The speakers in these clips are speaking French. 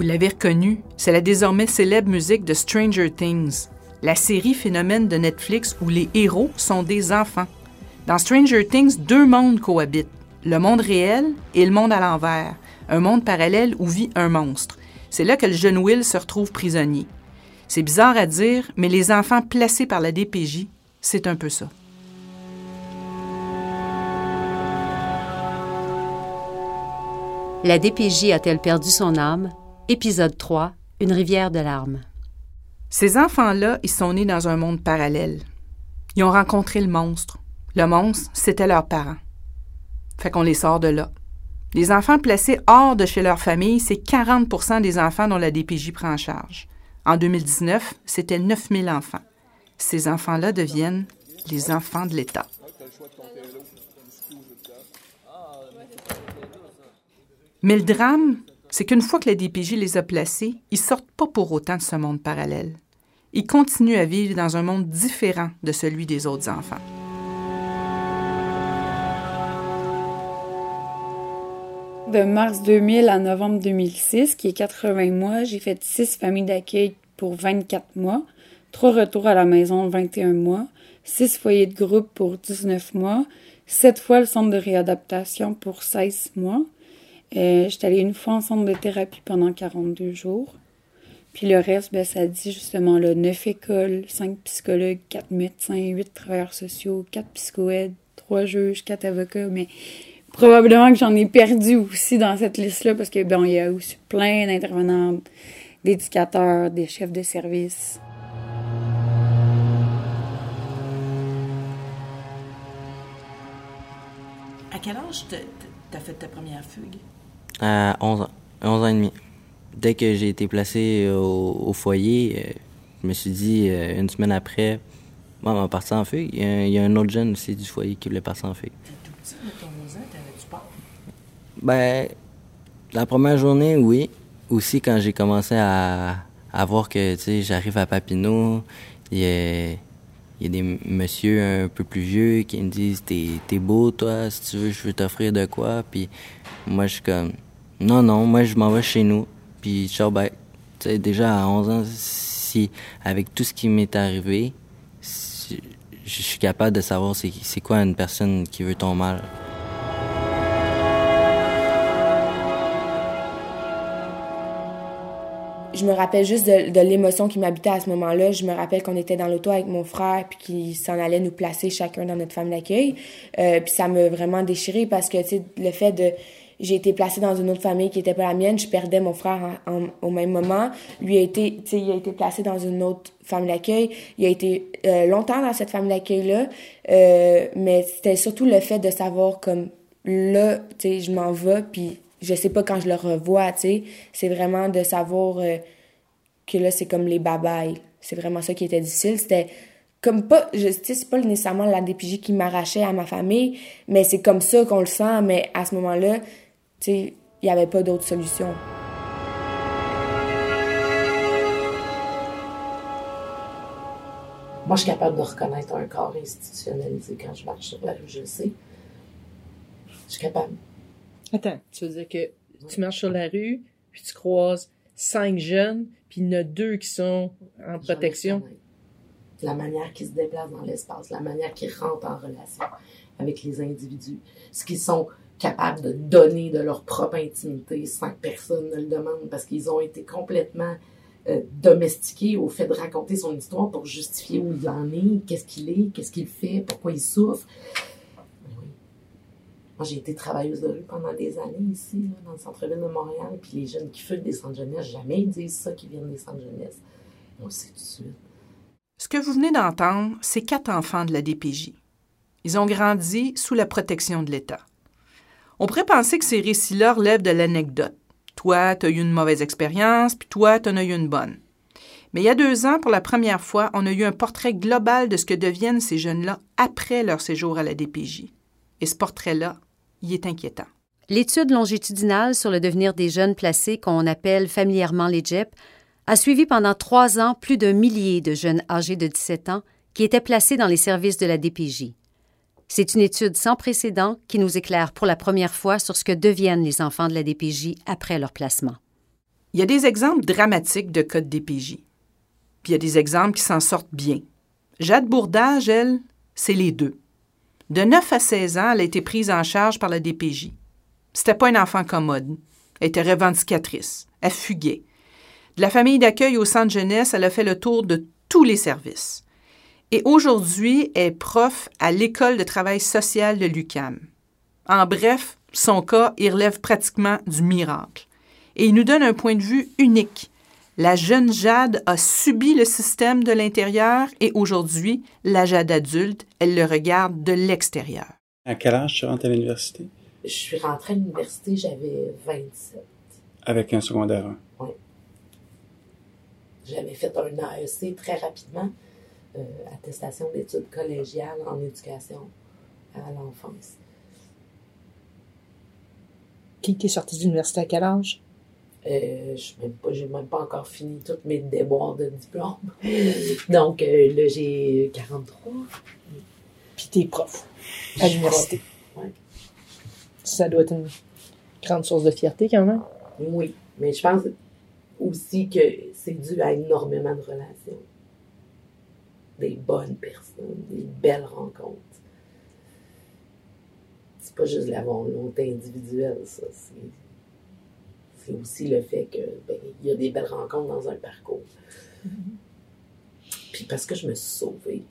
Vous l'avez reconnu, c'est la désormais célèbre musique de Stranger Things, la série phénomène de Netflix où les héros sont des enfants. Dans Stranger Things, deux mondes cohabitent, le monde réel et le monde à l'envers, un monde parallèle où vit un monstre. C'est là que le jeune Will se retrouve prisonnier. C'est bizarre à dire, mais les enfants placés par la DPJ, c'est un peu ça. La DPJ a-t-elle perdu son âme? Épisode 3. Une rivière de larmes. Ces enfants-là, ils sont nés dans un monde parallèle. Ils ont rencontré le monstre. Le monstre, c'était leurs parents. Fait qu'on les sort de là. Les enfants placés hors de chez leur famille, c'est 40% des enfants dont la DPJ prend en charge. En 2019, c'était 9000 enfants. Ces enfants-là deviennent les enfants de l'État. Mais le drame, c'est qu'une fois que la DPJ les a placés, ils sortent pas pour autant de ce monde parallèle. Ils continuent à vivre dans un monde différent de celui des autres enfants. De mars 2000 à novembre 2006, qui est 80 mois, j'ai fait 6 familles d'accueil pour 24 mois, 3 retours à la maison 21 mois, 6 foyers de groupe pour 19 mois, 7 fois le centre de réadaptation pour 16 mois, J'étais allée une fois en centre de thérapie pendant 42 jours. Puis le reste, ben, ça dit justement là, 9 écoles, 5 psychologues, 4 médecins, 8 travailleurs sociaux, 4 psychoèdes, 3 juges, 4 avocats, mais probablement que j'en ai perdu aussi dans cette liste-là parce que ben il y a aussi plein d'intervenants, d'éducateurs, des chefs de service. À quel âge t'as fait ta première fugue? À 11 ans. 11 ans et demi. Dès que j'ai été placé au, foyer, euh, je me suis dit, euh, une semaine après, on va partir en fugue. Il y, a, un autre jeune aussi du foyer qui voulait partir en fugue. T'es tout petit, mais ton ans, t'avais-tu peur? Ben, la première journée, oui. Aussi, quand j'ai commencé à, à, voir que, tu sais, j'arrive à Papineau, il y a, y a des messieurs un peu plus vieux qui me disent, t'es, t'es beau, toi, si tu veux, je veux t'offrir de quoi. Puis moi, je suis comme, non, non, moi, je m'en vais chez nous. Puis, ciao, ben, tu sais, déjà à 11 ans, si, avec tout ce qui m'est arrivé, je suis capable de savoir c'est, quoi une personne qui veut ton mal. je me rappelle juste de, de l'émotion qui m'habitait à ce moment-là. Je me rappelle qu'on était dans l'auto avec mon frère, puis qu'il s'en allait nous placer chacun dans notre femme d'accueil. Euh, puis ça m'a vraiment déchiré parce que, tu sais, le fait de... J'ai été placée dans une autre famille qui était pas la mienne. Je perdais mon frère au même moment. Lui a été, tu sais, il a été placé dans une autre femme d'accueil. Il a été euh, longtemps dans cette femme d'accueil-là. Euh, mais c'était surtout le fait de savoir comme là, tu sais, je m'en vais, puis je sais pas quand je le revois, tu sais. C'est vraiment de savoir euh, que là, c'est comme les babayes. C'est vraiment ça qui était difficile. C'était comme pas, je sais, c'est pas nécessairement la DPJ qui m'arrachait à ma famille, mais c'est comme ça qu'on le sent. Mais à ce moment-là, il y avait pas d'autre solution. Moi, je suis capable de reconnaître un corps institutionnalisé quand je marche sur la rue, je le sais. Je suis capable. Attends, tu veux dire que tu marches sur la rue, puis tu croises cinq jeunes, puis il y en a deux qui sont en protection? La manière qu'ils se déplacent dans l'espace, la manière qu'ils rentrent en relation avec les individus, ce qu'ils sont capables de donner de leur propre intimité sans que personne ne le demande parce qu'ils ont été complètement euh, domestiqués au fait de raconter son histoire pour justifier où il en est, qu'est-ce qu'il est, qu'est-ce qu'il fait, pourquoi il souffre. Moi, j'ai été travailleuse de rue pendant des années ici, dans le centre-ville de Montréal. Puis les jeunes qui fument des centres jeunesse, jamais ils disent ça, qu'ils viennent des centres jeunesse. On le sait tout de suite. Ce que vous venez d'entendre, c'est quatre enfants de la DPJ. Ils ont grandi sous la protection de l'État. On pourrait penser que ces récits-là relèvent de l'anecdote. Toi, tu as eu une mauvaise expérience, puis toi, tu en as eu une bonne. Mais il y a deux ans, pour la première fois, on a eu un portrait global de ce que deviennent ces jeunes-là après leur séjour à la DPJ. Et ce portrait-là, il est inquiétant. L'étude longitudinale sur le devenir des jeunes placés, qu'on appelle familièrement les JEP, a suivi pendant trois ans plus d'un millier de jeunes âgés de 17 ans qui étaient placés dans les services de la DPJ. C'est une étude sans précédent qui nous éclaire pour la première fois sur ce que deviennent les enfants de la DPJ après leur placement. Il y a des exemples dramatiques de cas de DPJ. Puis il y a des exemples qui s'en sortent bien. Jade Bourdage, elle, c'est les deux. De 9 à 16 ans, elle a été prise en charge par la DPJ. C'était pas un enfant commode. Elle était revendicatrice. Elle fuguait. De la famille d'accueil au centre jeunesse, elle a fait le tour de tous les services. Et aujourd'hui, elle est prof à l'école de travail social de l'UCAM. En bref, son cas, il relève pratiquement du miracle. Et il nous donne un point de vue unique. La jeune Jade a subi le système de l'intérieur et aujourd'hui, la Jade adulte, elle le regarde de l'extérieur. À quel âge tu rentres à l'université? Je suis rentrée à l'université, j'avais 27. Avec un secondaire 1? Oui. J'avais fait un AEC très rapidement, euh, attestation d'études collégiales en éducation à l'enfance. Qui est sorti de l'université à quel âge? Euh, je n'ai même, même pas encore fini tous mes déboires de diplôme. Donc euh, là, j'ai 43. Puis t'es prof à l'université. ouais. Ça doit être une grande source de fierté quand même. Oui, mais je pense aussi que c'est dû à énormément de relations. Des bonnes personnes, des belles rencontres. C'est pas juste la volonté individuelle, ça. C'est, aussi le fait que ben, il y a des belles rencontres dans un parcours. Puis parce que je me suis sauvée.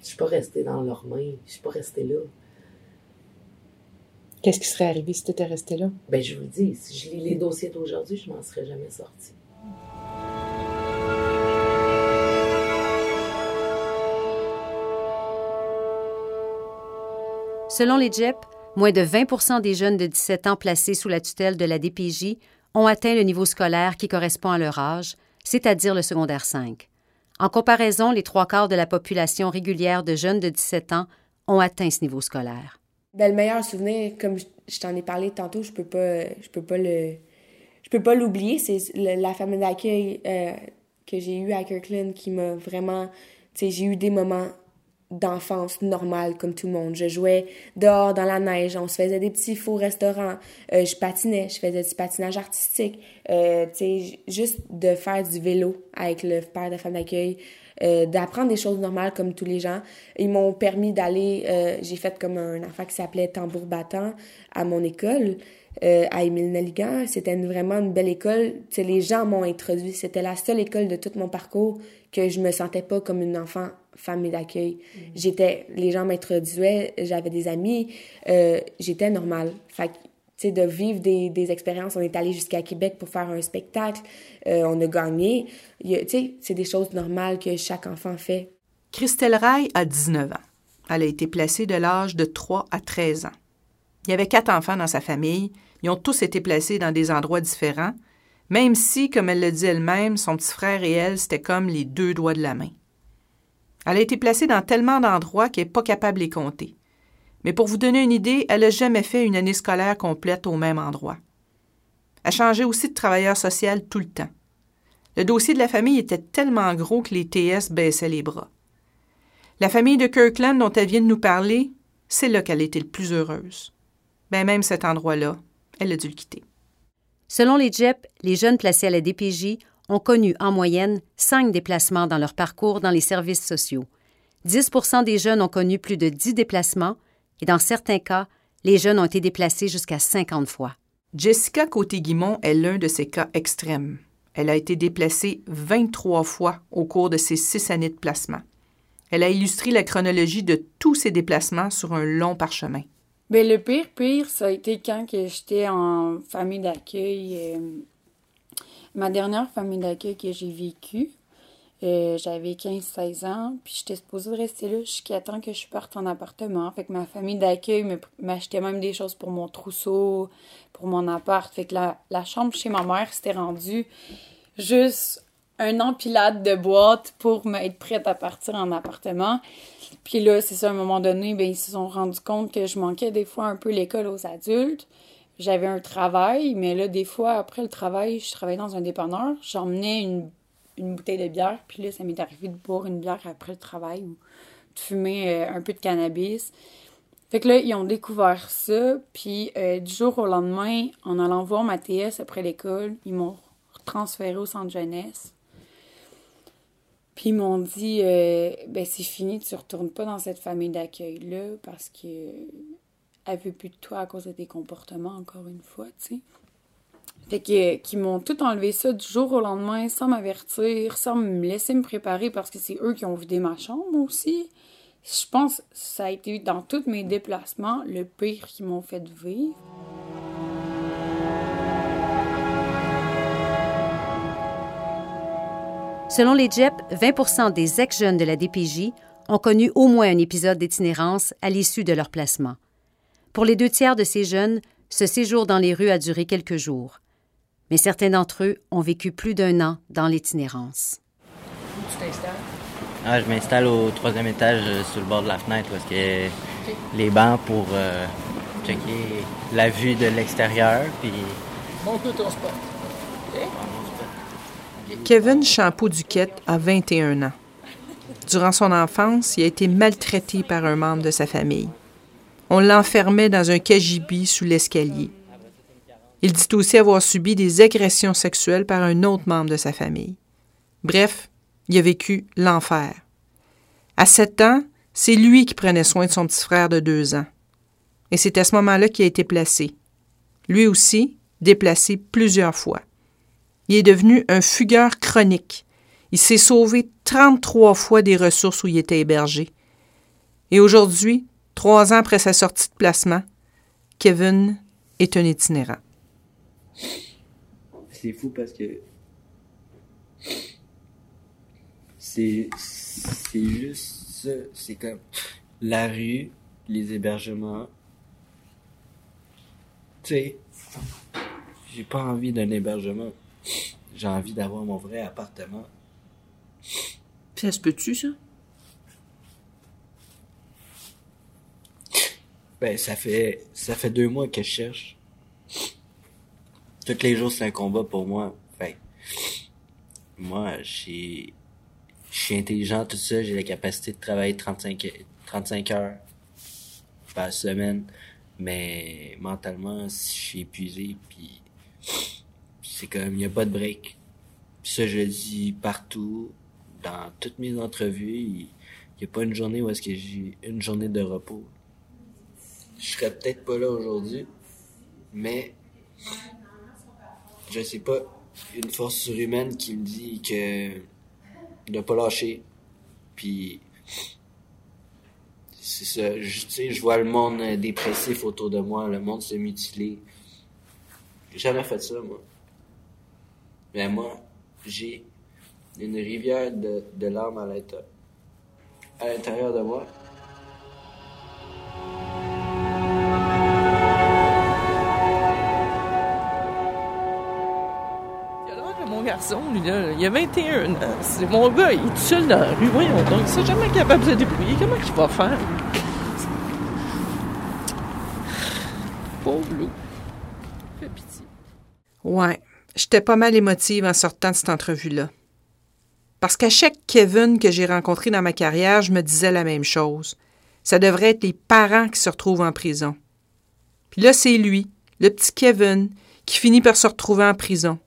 Je suis pas restée dans leurs mains. Je suis pas restée là. Qu'est-ce qui serait arrivé si t'étais resté là? Ben, je vous le dis, si je lis les dossiers d'aujourd'hui, je m'en serais jamais sortie. Selon les JEP, moins de 20 des jeunes de 17 ans placés sous la tutelle de la DPJ ont atteint le niveau scolaire qui correspond à leur âge, c'est-à-dire le secondaire 5. En comparaison, les trois quarts de la population régulière de jeunes de 17 ans ont atteint ce niveau scolaire. Ben, le meilleur souvenir, comme je, t'en ai parlé tantôt, je peux pas, je peux pas peux pas l'oublier. C'est la famille d'accueil euh, que j'ai eue à Kirkland qui m'a vraiment, j'ai eu des moments d'enfance normale comme tout le monde. Je jouais dehors dans la neige, on se faisait des petits faux restaurants, euh, je patinais, je faisais du patinage artistique, euh, tu juste de faire du vélo avec le père de femme d'accueil, euh, d'apprendre des choses normales comme tous les gens. Ils m'ont permis d'aller, euh, j'ai fait comme un affaire qui s'appelait tambour battant à mon école. à Émile Nelligan, c'était vraiment une belle école. Tu sais, les gens m'ont introduit. C'était la seule école de tout mon parcours que je me sentais pas comme une enfant famille d'accueil. J'étais, les gens m'introduisaient, j'avais des amis, euh, j'étais normale. Fait que, tu sais, de vivre des, des expériences. On est allé jusqu'à Québec pour faire un spectacle, euh, on a gagné. Tu sais, c'est des choses normales que chaque enfant fait. Christelle Ray a 19 ans. Elle a été placée de l'âge de 3 à 13 ans. Il y avait quatre enfants dans sa famille. Ils ont tous été placés dans des endroits différents, même si, comme elle le dit elle-même, son petit frère et elle, c'était comme les deux doigts de la main. Elle a été placée dans tellement d'endroits qu'elle n'est pas capable de les compter. Mais pour vous donner une idée, elle n'a jamais fait une année scolaire complète au même endroit. Elle changeait aussi de travailleur social tout le temps. Le dossier de la famille était tellement gros que les TS baissaient les bras. La famille de Kirkland dont elle vient de nous parler, c'est là qu'elle était le plus heureuse. Ben même cet endroit-là, elle a dû le quitter. Selon les JEP, les jeunes placés à la DPJ ont connu en moyenne cinq déplacements dans leur parcours dans les services sociaux. 10% des jeunes ont connu plus de 10 déplacements et dans certains cas, les jeunes ont été déplacés jusqu'à 50 fois. Jessica Côté-Guimont est l'un de ces cas extrêmes. Elle a été déplacée 23 fois au cours de ses six années de placement. Elle a illustré la chronologie de tous ses déplacements sur un long parchemin. Ben, le pire, pire, ça a été quand que j'étais en famille d'accueil. Ma dernière famille d'accueil que j'ai vécue, euh, j'avais 15-16 ans, puis j'étais supposée rester là jusqu'à temps que je parte en appartement. Fait que ma famille d'accueil m'achetait même des choses pour mon trousseau, pour mon appart. Fait que la, chambre chez ma mère, c'était rendu juste un empilade de boîtes pour m'être prête à partir en appartement. Puis là, c'est ça, à un moment donné, ben, ils se sont rendus compte que je manquais des fois un peu l'école aux adultes. J'avais un travail, mais là, des fois, après le travail, je travaillais dans un dépanneur. J'emmenais une, une bouteille de bière, puis là, ça m'est arrivé de boire une bière après le travail ou de fumer euh, un peu de cannabis. Fait que là, ils ont découvert ça, puis euh, du jour au lendemain, en allant voir ma TS après l'école, ils m'ont transféré au centre jeunesse. Puis ils m'ont dit, euh, ben c'est fini, tu retournes pas dans cette famille d'accueil-là parce que elle veut plus de toi à cause de tes comportements, encore une fois, tu sais. Fait que, qu'ils m'ont tout enlevé ça du jour au lendemain, sans m'avertir, sans me laisser me préparer parce que c'est eux qui ont vidé ma chambre aussi. Je pense que ça a été dans tous mes déplacements le pire qu'ils m'ont fait vivre. Selon les JEP, 20% des ex-jeunes de la DPJ ont connu au moins un épisode d'itinérance à l'issue de leur placement. Pour les deux tiers de ces jeunes, ce séjour dans les rues a duré quelques jours. Mais certains d'entre eux ont vécu plus d'un an dans l'itinérance. Tu t'installes? Ah, je m'installe au troisième étage euh, sur le bord de la fenêtre parce que les bancs pour euh, checker la vue de l'extérieur. Puis Montre-nous ton spot. Kevin Champeau-Duquette a 21 ans. Durant son enfance, il a été maltraité par un membre de sa famille. On l'enfermait dans un cagibi sous l'escalier. Il dit aussi avoir subi des agressions sexuelles par un autre membre de sa famille. Bref, il a vécu l'enfer. À sept ans, c'est lui qui prenait soin de son petit frère de deux ans. Et c'est à ce moment-là qu'il a été placé. Lui aussi, déplacé plusieurs fois. Il est devenu un fugueur chronique. Il s'est sauvé 33 fois des ressources où il était hébergé. Et aujourd'hui, trois ans après sa sortie de placement, Kevin est un itinérant. c'est fou parce que c'est c'est juste ça, c'est comme la rue, les hébergements. Tu sais, j'ai pas envie d'un hébergement. J'ai envie d'avoir mon vrai appartement. Ça se peut-tu, ça? Ben, ça fait, ça fait deux mois que je cherche. Tous les jours, c'est un combat pour moi. Fait, moi, je suis intelligent, tout ça, j'ai la capacité de travailler 35, he- 35 heures par semaine, mais mentalement, je suis épuisé, puis c'est comme, il n'y a pas de break. Puis ça, je le dis partout, dans toutes mes entrevues, il n'y a pas une journée où est-ce que j'ai une journée de repos. Je serais peut-être pas là aujourd'hui, mais je sais pas, une force surhumaine qui me dit que de pas lâcher. Puis c'est ça, je, tu sais, je vois le monde euh, dépressif autour de moi, le monde se mutiler. J'ai jamais fait ça, moi. Mais moi, j'ai une rivière de, de larmes à l'intérieur, à l'intérieur de moi. Garçon, là. Il a 21 ans. C'est mon gars, il est tout seul dans la rue. Voyons donc, il sera jamais capable de se débrouiller. Comment il va faire? Pauvre loup. Fais pitié. Ouais, j'étais pas mal émotive en sortant de cette entrevue-là. Parce qu'à chaque Kevin que j'ai rencontré dans ma carrière, je me disais la même chose. Ça devrait être les parents qui se retrouvent en prison. Puis là, c'est lui, le petit Kevin, qui finit par se retrouver en prison.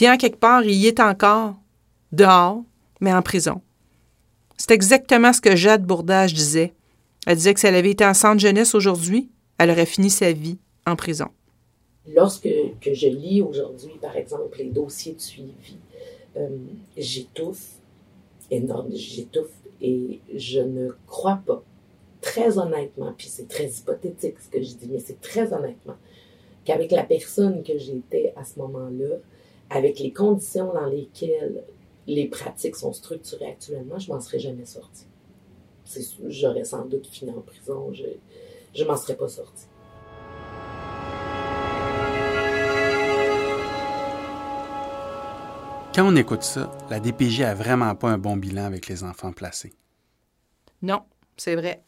Puis en quelque part, il y est encore, dehors, mais en prison. C'est exactement ce que Jade Bourdage disait. Elle disait que si elle avait été en centre jeunesse aujourd'hui, elle aurait fini sa vie en prison. Lorsque que je lis aujourd'hui, par exemple, les dossiers de suivi, euh, j'étouffe énorme, j'étouffe et je ne crois pas, très honnêtement, puis c'est très hypothétique ce que je dis, mais c'est très honnêtement, qu'avec la personne que j'étais à ce moment-là, avec les conditions dans lesquelles les pratiques sont structurées actuellement, je m'en serais jamais sortie. J'aurais sans doute fini en prison, je je m'en serais pas sortie. Quand on écoute ça, la DPJ a vraiment pas un bon bilan avec les enfants placés. Non, c'est vrai.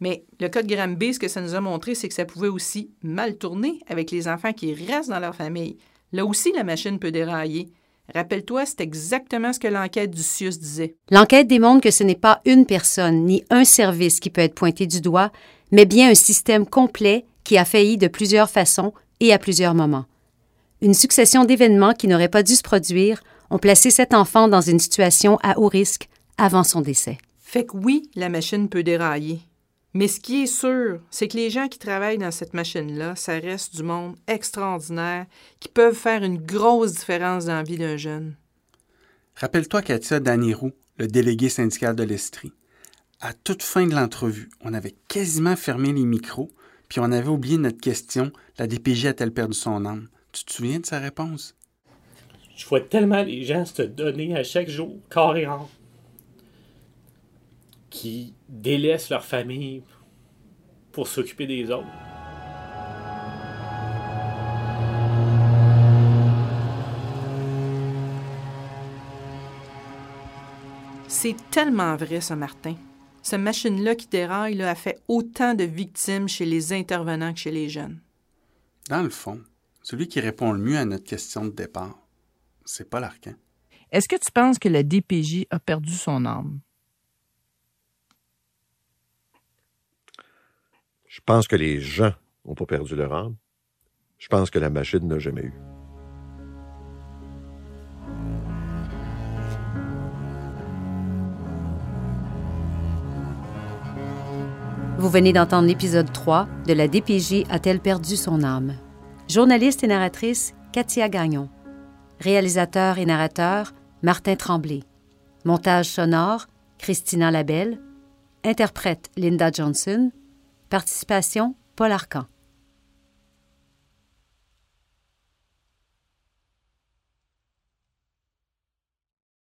Mais le cas de Granby, ce que ça nous a montré, c'est que ça pouvait aussi mal tourner avec les enfants qui restent dans leur famille. Là aussi, la machine peut dérailler. Rappelle-toi, c'est exactement ce que l'enquête du CIUS disait. L'enquête démontre que ce n'est pas une personne ni un service qui peut être pointé du doigt, mais bien un système complet qui a failli de plusieurs façons et à plusieurs moments. Une succession d'événements qui n'auraient pas dû se produire ont placé cet enfant dans une situation à haut risque avant son décès. Fait que oui, la machine peut dérailler. Mais ce qui est sûr, c'est que les gens qui travaillent dans cette machine-là, ça reste du monde extraordinaire qui peuvent faire une grosse différence dans la vie d'un jeune. Rappelle-toi, Katia Danirou, le délégué syndical de l'Estrie. À toute fin de l'entrevue, on avait quasiment fermé les micros, puis on avait oublié notre question La DPJ a-t-elle perdu son âme? Tu te souviens de sa réponse? Je vois tellement les gens se donner à chaque jour, corps et âme qui délaissent leur famille pour s'occuper des autres. C'est tellement vrai, ça, Martin. Cette machine-là qui déraille là, a fait autant de victimes chez les intervenants que chez les jeunes. Dans le fond, celui qui répond le mieux à notre question de départ, c'est pas l'Arcan. Est-ce que tu penses que la DPJ a perdu son âme? Je pense que les gens n'ont pas perdu leur âme. Je pense que la machine n'a jamais eu. Vous venez d'entendre l'épisode 3 de La DPJ a-t-elle perdu son âme? Journaliste et narratrice Katia Gagnon. Réalisateur et narrateur Martin Tremblay. Montage sonore Christina Labelle. Interprète Linda Johnson. Participation Paul Arcan.